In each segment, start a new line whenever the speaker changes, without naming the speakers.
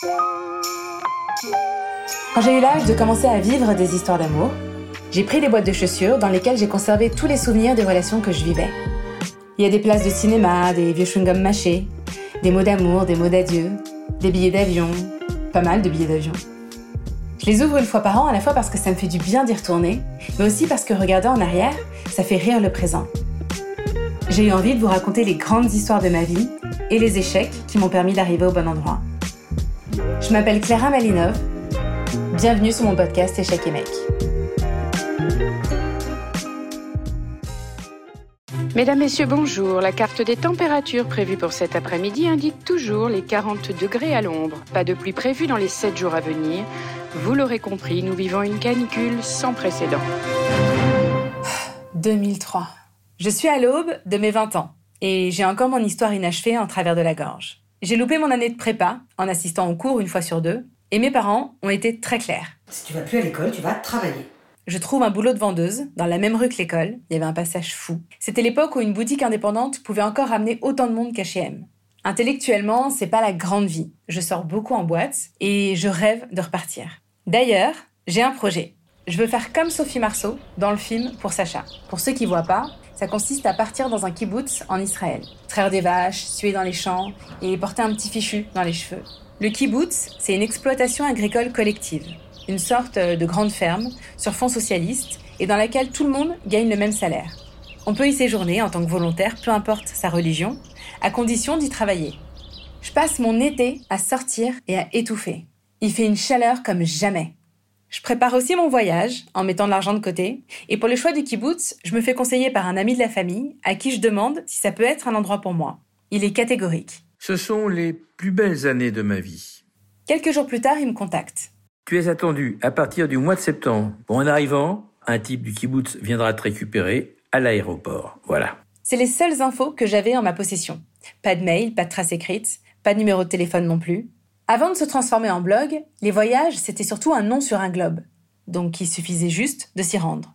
Quand j'ai eu l'âge de commencer à vivre des histoires d'amour, j'ai pris des boîtes de chaussures dans lesquelles j'ai conservé tous les souvenirs des relations que je vivais. Il y a des places de cinéma, des vieux chewing-gums mâchés, des mots d'amour, des mots d'adieu, des billets d'avion, pas mal de billets d'avion. Je les ouvre une fois par an à la fois parce que ça me fait du bien d'y retourner, mais aussi parce que regarder en arrière, ça fait rire le présent. J'ai eu envie de vous raconter les grandes histoires de ma vie et les échecs qui m'ont permis d'arriver au bon endroit. Je m'appelle Clara Malinov. Bienvenue sur mon podcast Échecs et Mecs.
Mesdames, Messieurs, bonjour. La carte des températures prévue pour cet après-midi indique toujours les 40 degrés à l'ombre. Pas de pluie prévue dans les 7 jours à venir. Vous l'aurez compris, nous vivons une canicule sans précédent.
2003. Je suis à l'aube de mes 20 ans et j'ai encore mon histoire inachevée en travers de la gorge. J'ai loupé mon année de prépa en assistant aux cours une fois sur deux et mes parents ont été très clairs.
Si tu vas plus à l'école, tu vas travailler.
Je trouve un boulot de vendeuse dans la même rue que l'école. Il y avait un passage fou. C'était l'époque où une boutique indépendante pouvait encore ramener autant de monde qu'H&M. Intellectuellement, c'est pas la grande vie. Je sors beaucoup en boîte et je rêve de repartir. D'ailleurs, j'ai un projet. Je veux faire comme Sophie Marceau dans le film Pour Sacha. Pour ceux qui voient pas, ça consiste à partir dans un kibbutz en Israël, traire des vaches, suer dans les champs et porter un petit fichu dans les cheveux. Le kibbutz, c'est une exploitation agricole collective, une sorte de grande ferme sur fond socialiste et dans laquelle tout le monde gagne le même salaire. On peut y séjourner en tant que volontaire, peu importe sa religion, à condition d'y travailler. Je passe mon été à sortir et à étouffer. Il fait une chaleur comme jamais. Je prépare aussi mon voyage en mettant de l'argent de côté. Et pour le choix du kibbutz, je me fais conseiller par un ami de la famille à qui je demande si ça peut être un endroit pour moi. Il est catégorique.
Ce sont les plus belles années de ma vie.
Quelques jours plus tard, il me contacte.
Tu es attendu à partir du mois de septembre. En arrivant, un type du kibbutz viendra te récupérer à l'aéroport. Voilà.
C'est les seules infos que j'avais en ma possession. Pas de mail, pas de trace écrite, pas de numéro de téléphone non plus. Avant de se transformer en blog, les voyages, c'était surtout un nom sur un globe. Donc il suffisait juste de s'y rendre.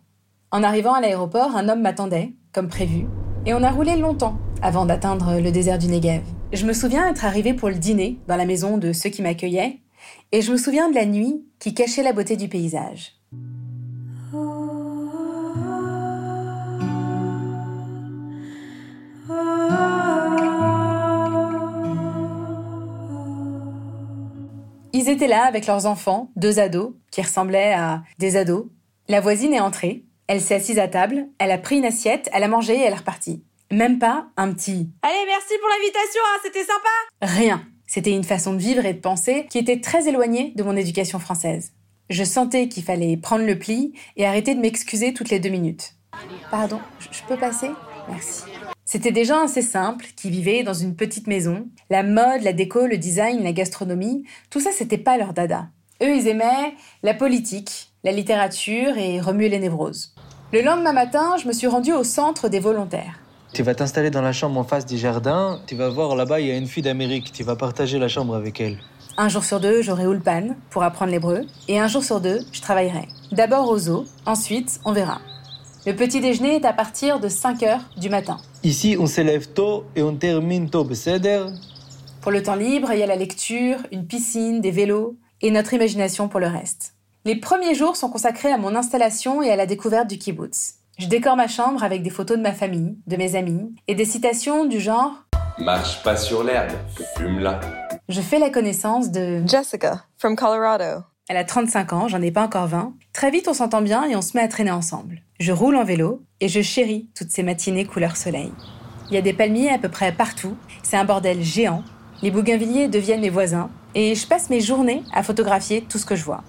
En arrivant à l'aéroport, un homme m'attendait, comme prévu, et on a roulé longtemps avant d'atteindre le désert du Negev. Je me souviens être arrivé pour le dîner dans la maison de ceux qui m'accueillaient, et je me souviens de la nuit qui cachait la beauté du paysage. Ils étaient là avec leurs enfants, deux ados, qui ressemblaient à des ados. La voisine est entrée, elle s'est assise à table, elle a pris une assiette, elle a mangé et elle est repartie. Même pas un petit
Allez, merci pour l'invitation, hein, c'était sympa
Rien. C'était une façon de vivre et de penser qui était très éloignée de mon éducation française. Je sentais qu'il fallait prendre le pli et arrêter de m'excuser toutes les deux minutes. Pardon, je peux passer? Merci. C'était des gens assez simples qui vivaient dans une petite maison. La mode, la déco, le design, la gastronomie, tout ça c'était pas leur dada. Eux, ils aimaient la politique, la littérature et remuer les névroses. Le lendemain matin, je me suis rendue au centre des volontaires.
Tu vas t'installer dans la chambre en face du jardin. Tu vas voir là-bas, il y a une fille d'Amérique. Tu vas partager la chambre avec elle.
Un jour sur deux, j'aurai Ulpan pour apprendre l'hébreu. Et un jour sur deux, je travaillerai. D'abord au zoo, ensuite, on verra. Le petit déjeuner est à partir de 5 heures du matin.
Ici, on s'élève tôt et on termine tôt, beseder.
Pour le temps libre, il y a la lecture, une piscine, des vélos et notre imagination pour le reste. Les premiers jours sont consacrés à mon installation et à la découverte du kibbutz. Je décore ma chambre avec des photos de ma famille, de mes amis et des citations du genre
Marche pas sur l'herbe, fume là.
Je fais la connaissance de
Jessica, from Colorado.
Elle a 35 ans, j'en ai pas encore 20. Très vite, on s'entend bien et on se met à traîner ensemble. Je roule en vélo et je chéris toutes ces matinées couleur soleil. Il y a des palmiers à peu près partout, c'est un bordel géant. Les bougainvilliers deviennent mes voisins et je passe mes journées à photographier tout ce que je vois.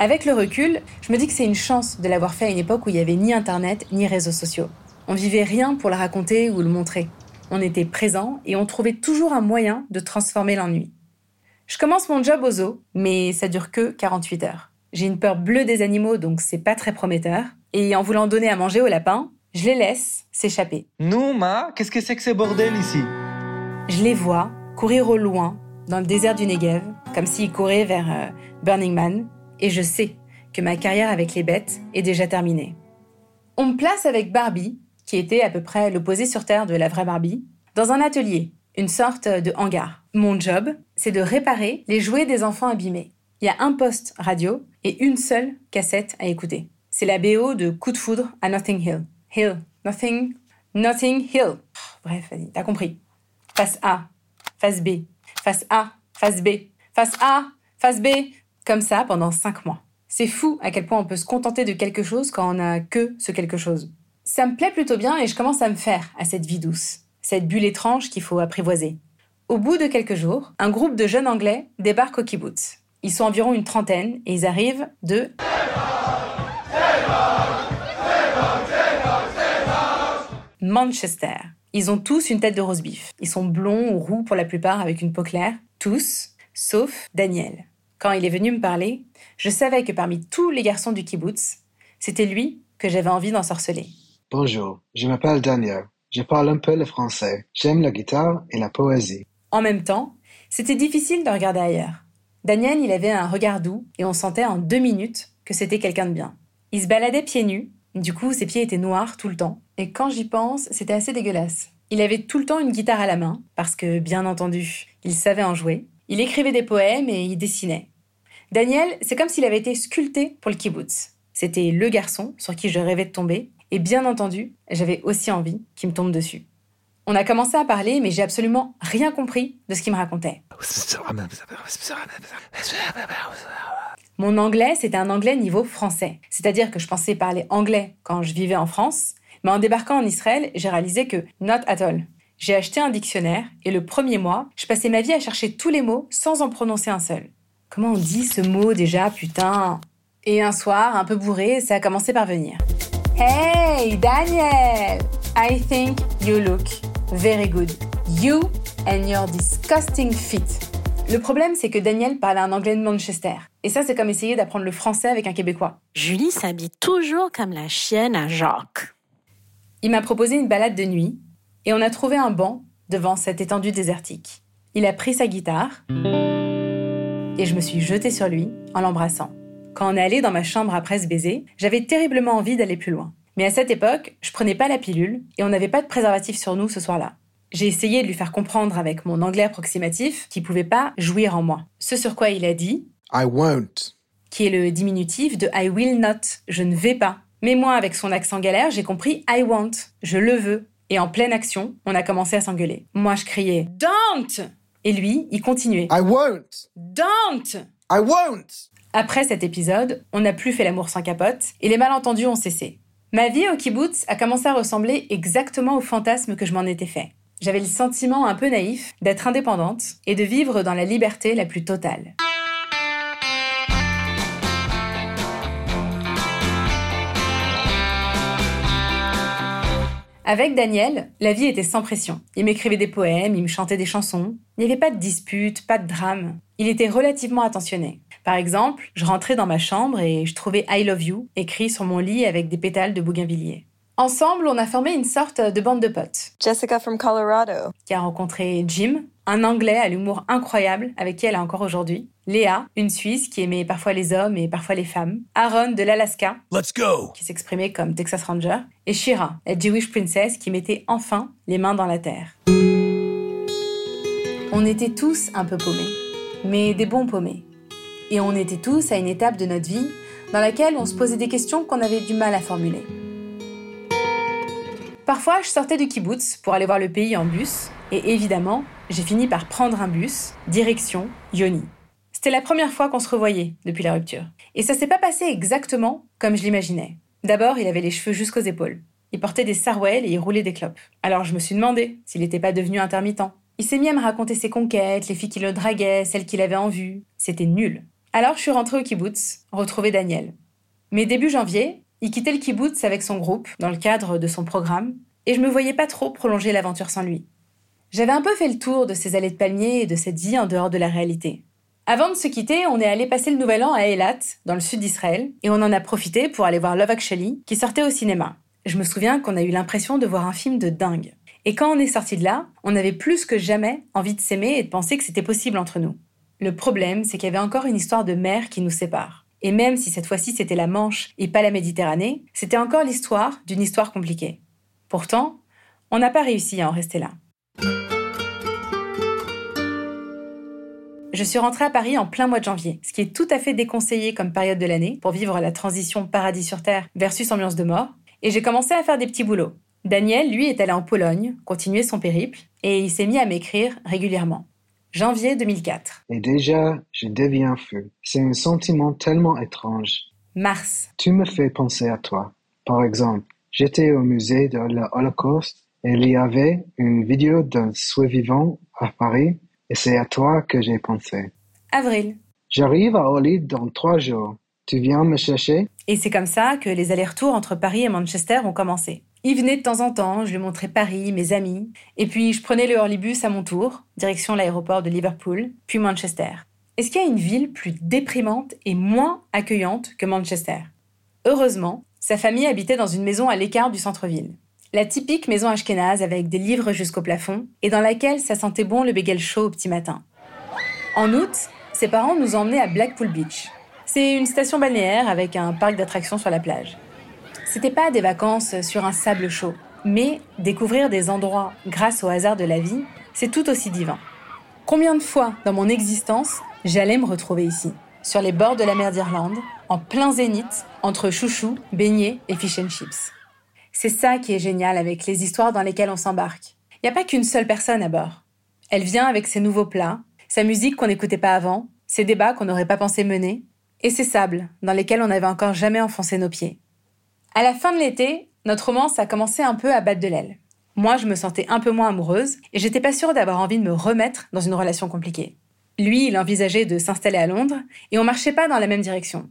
Avec le recul, je me dis que c'est une chance de l'avoir fait à une époque où il n'y avait ni internet ni réseaux sociaux. On vivait rien pour le raconter ou le montrer. On était présent et on trouvait toujours un moyen de transformer l'ennui. Je commence mon job au zoo, mais ça dure que 48 heures. J'ai une peur bleue des animaux, donc c'est pas très prometteur. Et en voulant donner à manger aux lapins, je les laisse s'échapper.
Non, ma, qu'est-ce que c'est que ce bordel ici?
Je les vois courir au loin, dans le désert du Negev, comme s'ils couraient vers euh, Burning Man, et je sais que ma carrière avec les bêtes est déjà terminée. On me place avec Barbie, qui était à peu près l'opposé sur Terre de la vraie Barbie, dans un atelier, une sorte de hangar. Mon job, c'est de réparer les jouets des enfants abîmés. Il y a un poste radio et une seule cassette à écouter. C'est la BO de Coup de foudre à Nothing Hill. Hill. Nothing. Nothing Hill. Bref, vas-y, t'as compris. Face A, face B, face A, face B, face A, face B. Comme ça pendant cinq mois. C'est fou à quel point on peut se contenter de quelque chose quand on n'a que ce quelque chose. Ça me plaît plutôt bien et je commence à me faire à cette vie douce, cette bulle étrange qu'il faut apprivoiser. Au bout de quelques jours, un groupe de jeunes Anglais débarque au kibbutz. Ils sont environ une trentaine et ils arrivent de Manchester. Ils ont tous une tête de rose beef. Ils sont blonds ou roux pour la plupart avec une peau claire. Tous, sauf Daniel. Quand il est venu me parler, je savais que parmi tous les garçons du kibbutz, c'était lui que j'avais envie d'ensorceler.
Bonjour, je m'appelle Daniel. Je parle un peu le français. J'aime la guitare et la poésie.
En même temps, c'était difficile de regarder ailleurs. Daniel, il avait un regard doux et on sentait en deux minutes que c'était quelqu'un de bien. Il se baladait pieds nus, du coup ses pieds étaient noirs tout le temps, et quand j'y pense, c'était assez dégueulasse. Il avait tout le temps une guitare à la main, parce que, bien entendu, il savait en jouer. Il écrivait des poèmes et il dessinait. Daniel, c'est comme s'il avait été sculpté pour le kibbutz. C'était le garçon sur qui je rêvais de tomber, et bien entendu, j'avais aussi envie qu'il me tombe dessus. On a commencé à parler, mais j'ai absolument rien compris de ce qu'il me racontait. Mon anglais, c'était un anglais niveau français. C'est-à-dire que je pensais parler anglais quand je vivais en France, mais en débarquant en Israël, j'ai réalisé que not at all. J'ai acheté un dictionnaire et le premier mois, je passais ma vie à chercher tous les mots sans en prononcer un seul. Comment on dit ce mot déjà, putain? Et un soir, un peu bourré, ça a commencé par venir. Hey, Daniel I think you look very good. You and your disgusting feet. Le problème, c'est que Daniel parlait un anglais de Manchester. Et ça, c'est comme essayer d'apprendre le français avec un Québécois.
Julie s'habille toujours comme la chienne à Jacques.
Il m'a proposé une balade de nuit et on a trouvé un banc devant cette étendue désertique. Il a pris sa guitare et je me suis jetée sur lui en l'embrassant. Quand on est allé dans ma chambre après ce baiser, j'avais terriblement envie d'aller plus loin. Mais à cette époque, je prenais pas la pilule et on n'avait pas de préservatif sur nous ce soir-là. J'ai essayé de lui faire comprendre avec mon anglais approximatif qu'il pouvait pas jouir en moi. Ce sur quoi il a dit
I won't.
qui est le diminutif de I will not, je ne vais pas. Mais moi, avec son accent galère, j'ai compris I want, je le veux. Et en pleine action, on a commencé à s'engueuler. Moi, je criais Don't Et lui, il continuait
I won't.
Don't
I won't.
Après cet épisode, on n'a plus fait l'amour sans capote et les malentendus ont cessé. Ma vie au kibbutz a commencé à ressembler exactement au fantasme que je m'en étais fait. J'avais le sentiment un peu naïf d'être indépendante et de vivre dans la liberté la plus totale. Avec Daniel, la vie était sans pression. Il m'écrivait des poèmes, il me chantait des chansons. Il n'y avait pas de dispute, pas de drame. Il était relativement attentionné. Par exemple, je rentrais dans ma chambre et je trouvais I love you écrit sur mon lit avec des pétales de bougainvillier. Ensemble, on a formé une sorte de bande de potes.
Jessica from Colorado.
Qui a rencontré Jim, un Anglais à l'humour incroyable avec qui elle est encore aujourd'hui. Léa, une Suisse qui aimait parfois les hommes et parfois les femmes. Aaron de l'Alaska,
Let's go!
qui s'exprimait comme Texas Ranger. Et Shira, la Jewish princess qui mettait enfin les mains dans la terre. On était tous un peu paumés, mais des bons paumés. Et on était tous à une étape de notre vie dans laquelle on se posait des questions qu'on avait du mal à formuler. Parfois, je sortais du kibbutz pour aller voir le pays en bus, et évidemment, j'ai fini par prendre un bus, direction Yoni. C'était la première fois qu'on se revoyait depuis la rupture. Et ça s'est pas passé exactement comme je l'imaginais. D'abord, il avait les cheveux jusqu'aux épaules. Il portait des sarouels et il roulait des clopes. Alors je me suis demandé s'il n'était pas devenu intermittent. Il s'est mis à me raconter ses conquêtes, les filles qui le draguaient, celles qu'il avait en vue. C'était nul. Alors je suis rentrée au kibbutz, retrouver Daniel. Mais début janvier, il quittait le kibbutz avec son groupe, dans le cadre de son programme, et je me voyais pas trop prolonger l'aventure sans lui. J'avais un peu fait le tour de ces allées de palmiers et de cette vie en dehors de la réalité. Avant de se quitter, on est allé passer le nouvel an à Eilat, dans le sud d'Israël, et on en a profité pour aller voir Love Actually, qui sortait au cinéma. Je me souviens qu'on a eu l'impression de voir un film de dingue. Et quand on est sorti de là, on avait plus que jamais envie de s'aimer et de penser que c'était possible entre nous. Le problème, c'est qu'il y avait encore une histoire de mer qui nous sépare. Et même si cette fois-ci c'était la Manche et pas la Méditerranée, c'était encore l'histoire d'une histoire compliquée. Pourtant, on n'a pas réussi à en rester là. je suis rentrée à Paris en plein mois de janvier, ce qui est tout à fait déconseillé comme période de l'année pour vivre la transition paradis sur Terre versus ambiance de mort, et j'ai commencé à faire des petits boulots. Daniel, lui, est allé en Pologne, continuer son périple, et il s'est mis à m'écrire régulièrement. Janvier 2004.
Et déjà, je deviens fou. C'est un sentiment tellement étrange.
Mars.
Tu me fais penser à toi. Par exemple, j'étais au musée de l'Holocauste et il y avait une vidéo d'un survivant à Paris et c'est à toi que j'ai pensé.
Avril.
J'arrive à Orly dans trois jours. Tu viens me chercher?
Et c'est comme ça que les allers-retours entre Paris et Manchester ont commencé. Il venait de temps en temps, je lui montrais Paris, mes amis, et puis je prenais le Orlybus à mon tour, direction l'aéroport de Liverpool, puis Manchester. Est-ce qu'il y a une ville plus déprimante et moins accueillante que Manchester? Heureusement, sa famille habitait dans une maison à l'écart du centre-ville. La typique maison ashkénaze avec des livres jusqu'au plafond et dans laquelle ça sentait bon le bagel chaud au petit matin. En août, ses parents nous emmenaient à Blackpool Beach. C'est une station balnéaire avec un parc d'attractions sur la plage. C'était pas des vacances sur un sable chaud, mais découvrir des endroits grâce au hasard de la vie, c'est tout aussi divin. Combien de fois dans mon existence j'allais me retrouver ici, sur les bords de la mer d'Irlande, en plein zénith, entre chouchou, beignets et fish and chips. C'est ça qui est génial avec les histoires dans lesquelles on s'embarque. Il n'y a pas qu'une seule personne à bord. Elle vient avec ses nouveaux plats, sa musique qu'on n'écoutait pas avant, ses débats qu'on n'aurait pas pensé mener, et ses sables dans lesquels on n'avait encore jamais enfoncé nos pieds. À la fin de l'été, notre romance a commencé un peu à battre de l'aile. Moi, je me sentais un peu moins amoureuse et j'étais pas sûre d'avoir envie de me remettre dans une relation compliquée. Lui, il envisageait de s'installer à Londres et on marchait pas dans la même direction.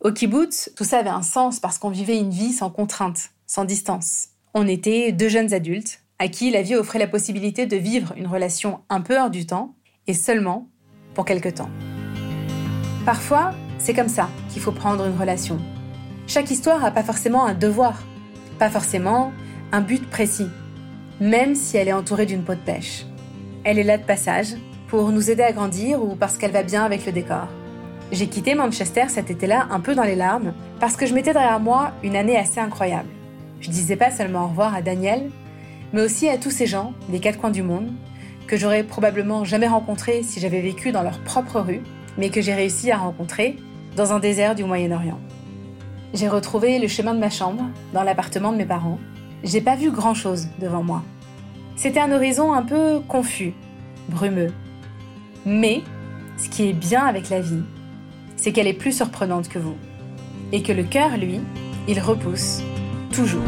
Au kibbutz, tout ça avait un sens parce qu'on vivait une vie sans contrainte, sans distance. On était deux jeunes adultes à qui la vie offrait la possibilité de vivre une relation un peu hors du temps et seulement pour quelque temps. Parfois, c'est comme ça qu'il faut prendre une relation. Chaque histoire n'a pas forcément un devoir, pas forcément un but précis, même si elle est entourée d'une peau de pêche. Elle est là de passage, pour nous aider à grandir ou parce qu'elle va bien avec le décor. J'ai quitté Manchester cet été-là un peu dans les larmes parce que je mettais derrière moi une année assez incroyable. Je disais pas seulement au revoir à Daniel, mais aussi à tous ces gens des quatre coins du monde que j'aurais probablement jamais rencontrés si j'avais vécu dans leur propre rue, mais que j'ai réussi à rencontrer dans un désert du Moyen-Orient. J'ai retrouvé le chemin de ma chambre dans l'appartement de mes parents. J'ai pas vu grand-chose devant moi. C'était un horizon un peu confus, brumeux. Mais ce qui est bien avec la vie, c'est qu'elle est plus surprenante que vous. Et que le cœur, lui, il repousse toujours.